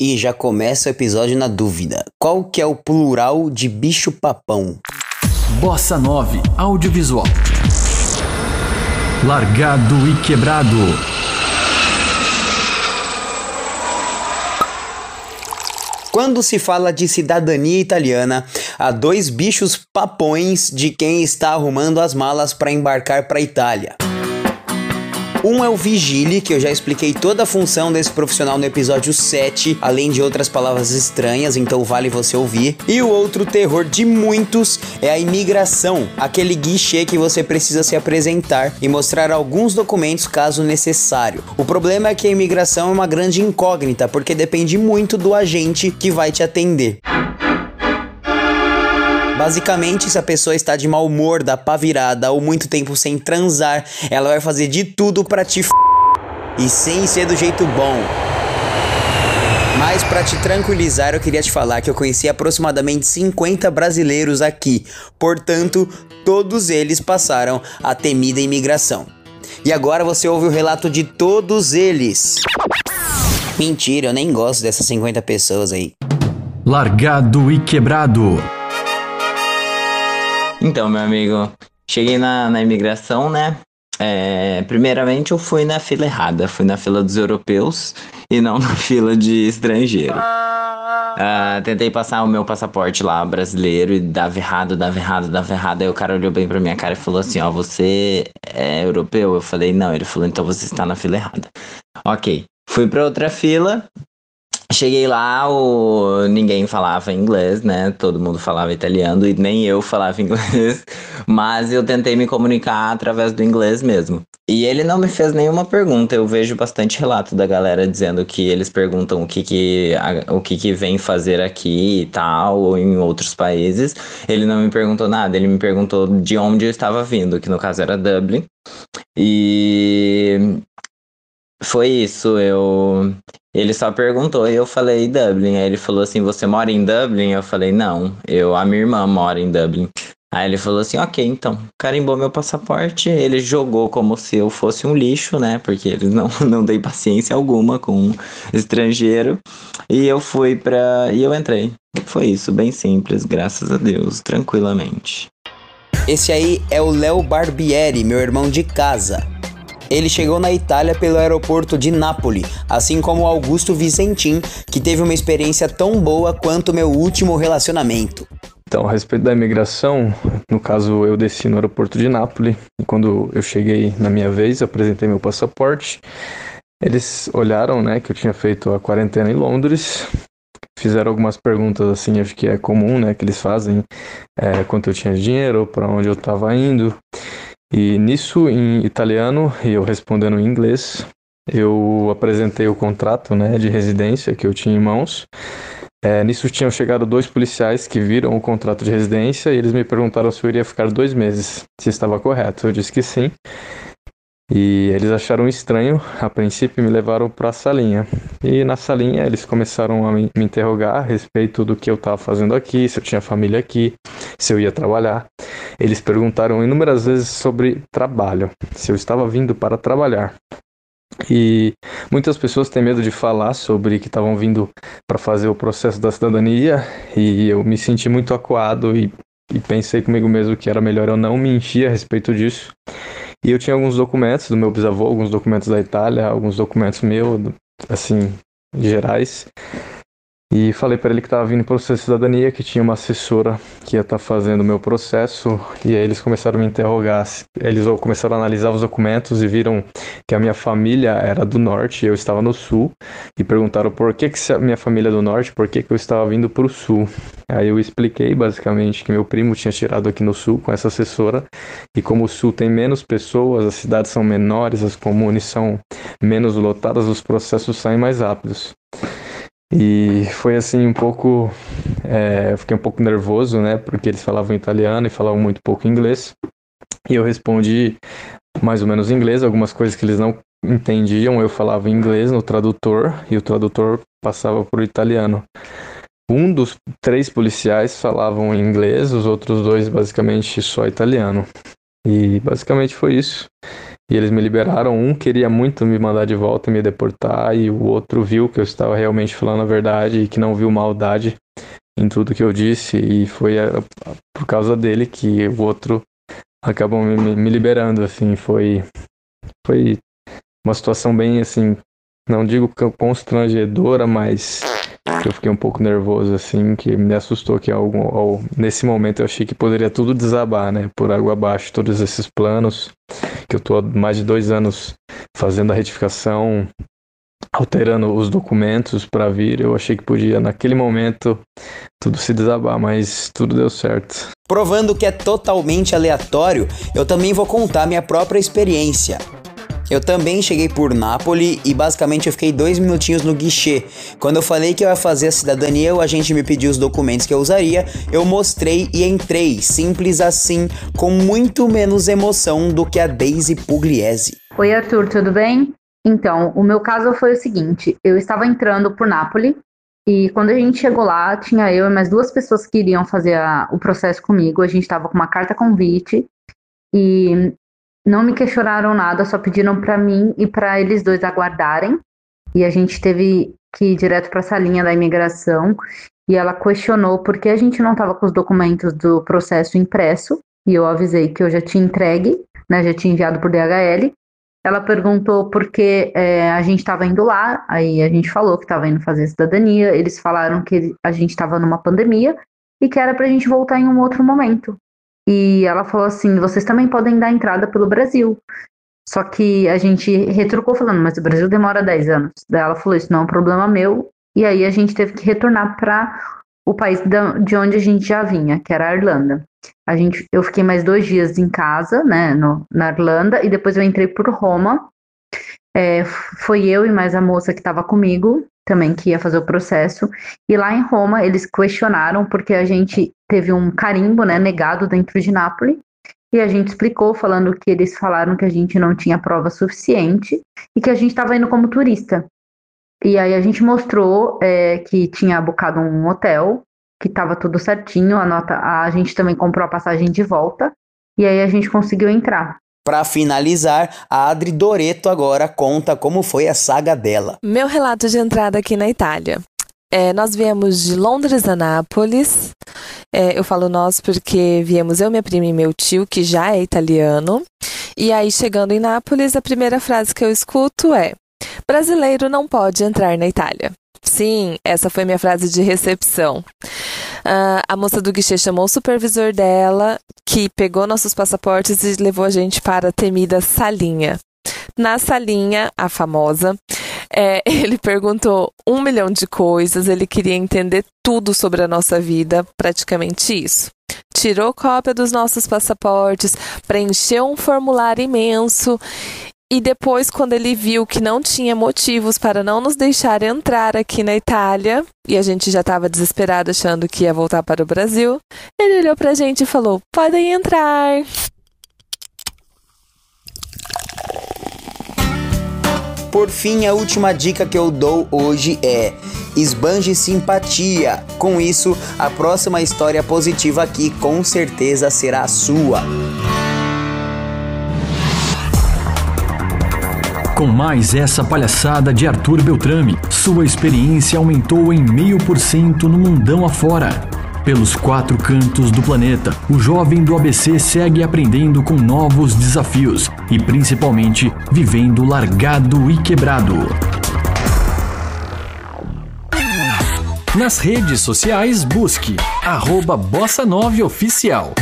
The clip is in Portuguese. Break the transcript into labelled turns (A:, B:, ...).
A: E já começa o episódio na dúvida. Qual que é o plural de bicho papão?
B: Bossa 9 Audiovisual. Largado e quebrado.
A: Quando se fala de cidadania italiana, há dois bichos papões de quem está arrumando as malas para embarcar para a Itália. Um é o Vigile, que eu já expliquei toda a função desse profissional no episódio 7, além de outras palavras estranhas, então vale você ouvir. E o outro terror de muitos é a imigração, aquele guichê que você precisa se apresentar e mostrar alguns documentos caso necessário. O problema é que a imigração é uma grande incógnita, porque depende muito do agente que vai te atender. Basicamente, se a pessoa está de mau humor, da pá virada ou muito tempo sem transar, ela vai fazer de tudo para te f... e sem ser do jeito bom. Mas para te tranquilizar, eu queria te falar que eu conheci aproximadamente 50 brasileiros aqui. Portanto, todos eles passaram a temida imigração. E agora você ouve o relato de todos eles. Mentira, eu nem gosto dessas 50 pessoas aí.
B: Largado e quebrado.
C: Então, meu amigo, cheguei na, na imigração, né? É, primeiramente, eu fui na fila errada. Fui na fila dos europeus e não na fila de estrangeiro. Uh, tentei passar o meu passaporte lá brasileiro e dava errado, dava errado, dava errado. Aí o cara olhou bem pra minha cara e falou assim: Ó, você é europeu? Eu falei: Não. Ele falou: Então você está na fila errada. Ok. Fui pra outra fila, Cheguei lá, o... ninguém falava inglês, né? Todo mundo falava italiano e nem eu falava inglês, mas eu tentei me comunicar através do inglês mesmo. E ele não me fez nenhuma pergunta. Eu vejo bastante relato da galera dizendo que eles perguntam o que que, o que, que vem fazer aqui e tal, ou em outros países. Ele não me perguntou nada, ele me perguntou de onde eu estava vindo, que no caso era Dublin. E foi isso, eu. Ele só perguntou e eu falei Dublin. Aí ele falou assim: Você mora em Dublin? Eu falei: Não, eu, a minha irmã mora em Dublin. Aí ele falou assim: Ok, então. Carimbou meu passaporte. Ele jogou como se eu fosse um lixo, né? Porque eles não, não têm paciência alguma com um estrangeiro. E eu fui pra. E eu entrei. Foi isso, bem simples, graças a Deus, tranquilamente.
A: Esse aí é o Léo Barbieri, meu irmão de casa. Ele chegou na Itália pelo aeroporto de Nápoles, assim como Augusto Vicentim, que teve uma experiência tão boa quanto meu último relacionamento.
D: Então, a respeito da imigração, no caso eu desci no aeroporto de Nápoles e quando eu cheguei na minha vez, apresentei meu passaporte. Eles olharam, né, que eu tinha feito a quarentena em Londres, fizeram algumas perguntas assim, acho que é comum, né, que eles fazem, é, quanto eu tinha dinheiro, para onde eu estava indo. E nisso, em italiano, e eu respondendo em inglês, eu apresentei o contrato né, de residência que eu tinha em mãos. É, nisso tinham chegado dois policiais que viram o contrato de residência e eles me perguntaram se eu iria ficar dois meses, se estava correto. Eu disse que sim. E eles acharam estranho, a princípio me levaram para a salinha. E na salinha eles começaram a me interrogar a respeito do que eu estava fazendo aqui, se eu tinha família aqui, se eu ia trabalhar. Eles perguntaram inúmeras vezes sobre trabalho, se eu estava vindo para trabalhar. E muitas pessoas têm medo de falar sobre que estavam vindo para fazer o processo da cidadania, e eu me senti muito acuado e, e pensei comigo mesmo que era melhor eu não me encher a respeito disso. E eu tinha alguns documentos do meu bisavô, alguns documentos da Itália, alguns documentos meus, assim, gerais. E falei para ele que estava vindo o processo de cidadania, que tinha uma assessora que ia estar tá fazendo o meu processo. E aí eles começaram a me interrogar. Eles começaram a analisar os documentos e viram que a minha família era do norte e eu estava no sul. E perguntaram por que, que a minha família é do norte, por que, que eu estava vindo para o sul. Aí eu expliquei basicamente que meu primo tinha tirado aqui no sul com essa assessora. E como o sul tem menos pessoas, as cidades são menores, as comunes são menos lotadas, os processos saem mais rápidos. E foi assim um pouco. É, eu fiquei um pouco nervoso, né? Porque eles falavam italiano e falavam muito pouco inglês. E eu respondi mais ou menos inglês, algumas coisas que eles não entendiam, eu falava inglês no tradutor e o tradutor passava o italiano. Um dos três policiais falavam inglês, os outros dois basicamente só italiano. E basicamente foi isso. E eles me liberaram. Um queria muito me mandar de volta e me deportar, e o outro viu que eu estava realmente falando a verdade e que não viu maldade em tudo que eu disse, e foi a, por causa dele que o outro acabou me, me liberando, assim, foi foi uma situação bem assim, não digo constrangedora, mas eu fiquei um pouco nervoso, assim, que me assustou que algo, nesse momento eu achei que poderia tudo desabar, né? Por água abaixo, todos esses planos, que eu tô há mais de dois anos fazendo a retificação, alterando os documentos para vir, eu achei que podia, naquele momento, tudo se desabar, mas tudo deu certo.
A: Provando que é totalmente aleatório, eu também vou contar minha própria experiência. Eu também cheguei por Nápoles e basicamente eu fiquei dois minutinhos no guichê. Quando eu falei que eu ia fazer a cidadania, o agente me pediu os documentos que eu usaria, eu mostrei e entrei, simples assim, com muito menos emoção do que a Daisy Pugliese.
E: Oi Arthur, tudo bem? Então, o meu caso foi o seguinte: eu estava entrando por Nápoles e quando a gente chegou lá, tinha eu e mais duas pessoas que iriam fazer a, o processo comigo. A gente estava com uma carta convite e não me questionaram nada, só pediram para mim e para eles dois aguardarem. E a gente teve que ir direto para essa linha da imigração e ela questionou por que a gente não estava com os documentos do processo impresso. E eu avisei que eu já tinha entregue, né, já tinha enviado por DHL. Ela perguntou por que é, a gente estava indo lá, aí a gente falou que estava indo fazer cidadania. Eles falaram que a gente estava numa pandemia e que era para a gente voltar em um outro momento. E ela falou assim: vocês também podem dar entrada pelo Brasil. Só que a gente retrucou falando, mas o Brasil demora 10 anos. Daí ela falou: isso não é um problema meu. E aí a gente teve que retornar para o país de onde a gente já vinha, que era a Irlanda. A gente, eu fiquei mais dois dias em casa, né, no, na Irlanda, e depois eu entrei por Roma. É, foi eu e mais a moça que estava comigo, também que ia fazer o processo. E lá em Roma eles questionaram porque a gente teve um carimbo, né, negado dentro de Nápoles. E a gente explicou, falando que eles falaram que a gente não tinha prova suficiente e que a gente estava indo como turista. E aí a gente mostrou é, que tinha bocado um hotel, que estava tudo certinho, a nota, a gente também comprou a passagem de volta, e aí a gente conseguiu entrar.
A: Para finalizar, a Adri Doreto agora conta como foi a saga dela.
F: Meu relato de entrada aqui na Itália. É, nós viemos de Londres a Nápoles. É, eu falo nós porque viemos eu, minha prima e meu tio, que já é italiano. E aí, chegando em Nápoles, a primeira frase que eu escuto é: Brasileiro não pode entrar na Itália. Sim, essa foi minha frase de recepção. Uh, a moça do guichê chamou o supervisor dela, que pegou nossos passaportes e levou a gente para a temida salinha. Na salinha, a famosa, é, ele perguntou um milhão de coisas, ele queria entender tudo sobre a nossa vida, praticamente isso. Tirou cópia dos nossos passaportes, preencheu um formulário imenso e depois, quando ele viu que não tinha motivos para não nos deixar entrar aqui na Itália, e a gente já estava desesperado achando que ia voltar para o Brasil, ele olhou para a gente e falou: podem entrar.
A: Por fim, a última dica que eu dou hoje é: esbanje simpatia. Com isso, a próxima história positiva aqui com certeza será a sua.
B: Com mais essa palhaçada de Arthur Beltrame, sua experiência aumentou em meio por cento no mundão afora. Pelos quatro cantos do planeta, o jovem do ABC segue aprendendo com novos desafios e principalmente vivendo largado e quebrado. Nas redes sociais, busque arroba Bossa 9 Oficial.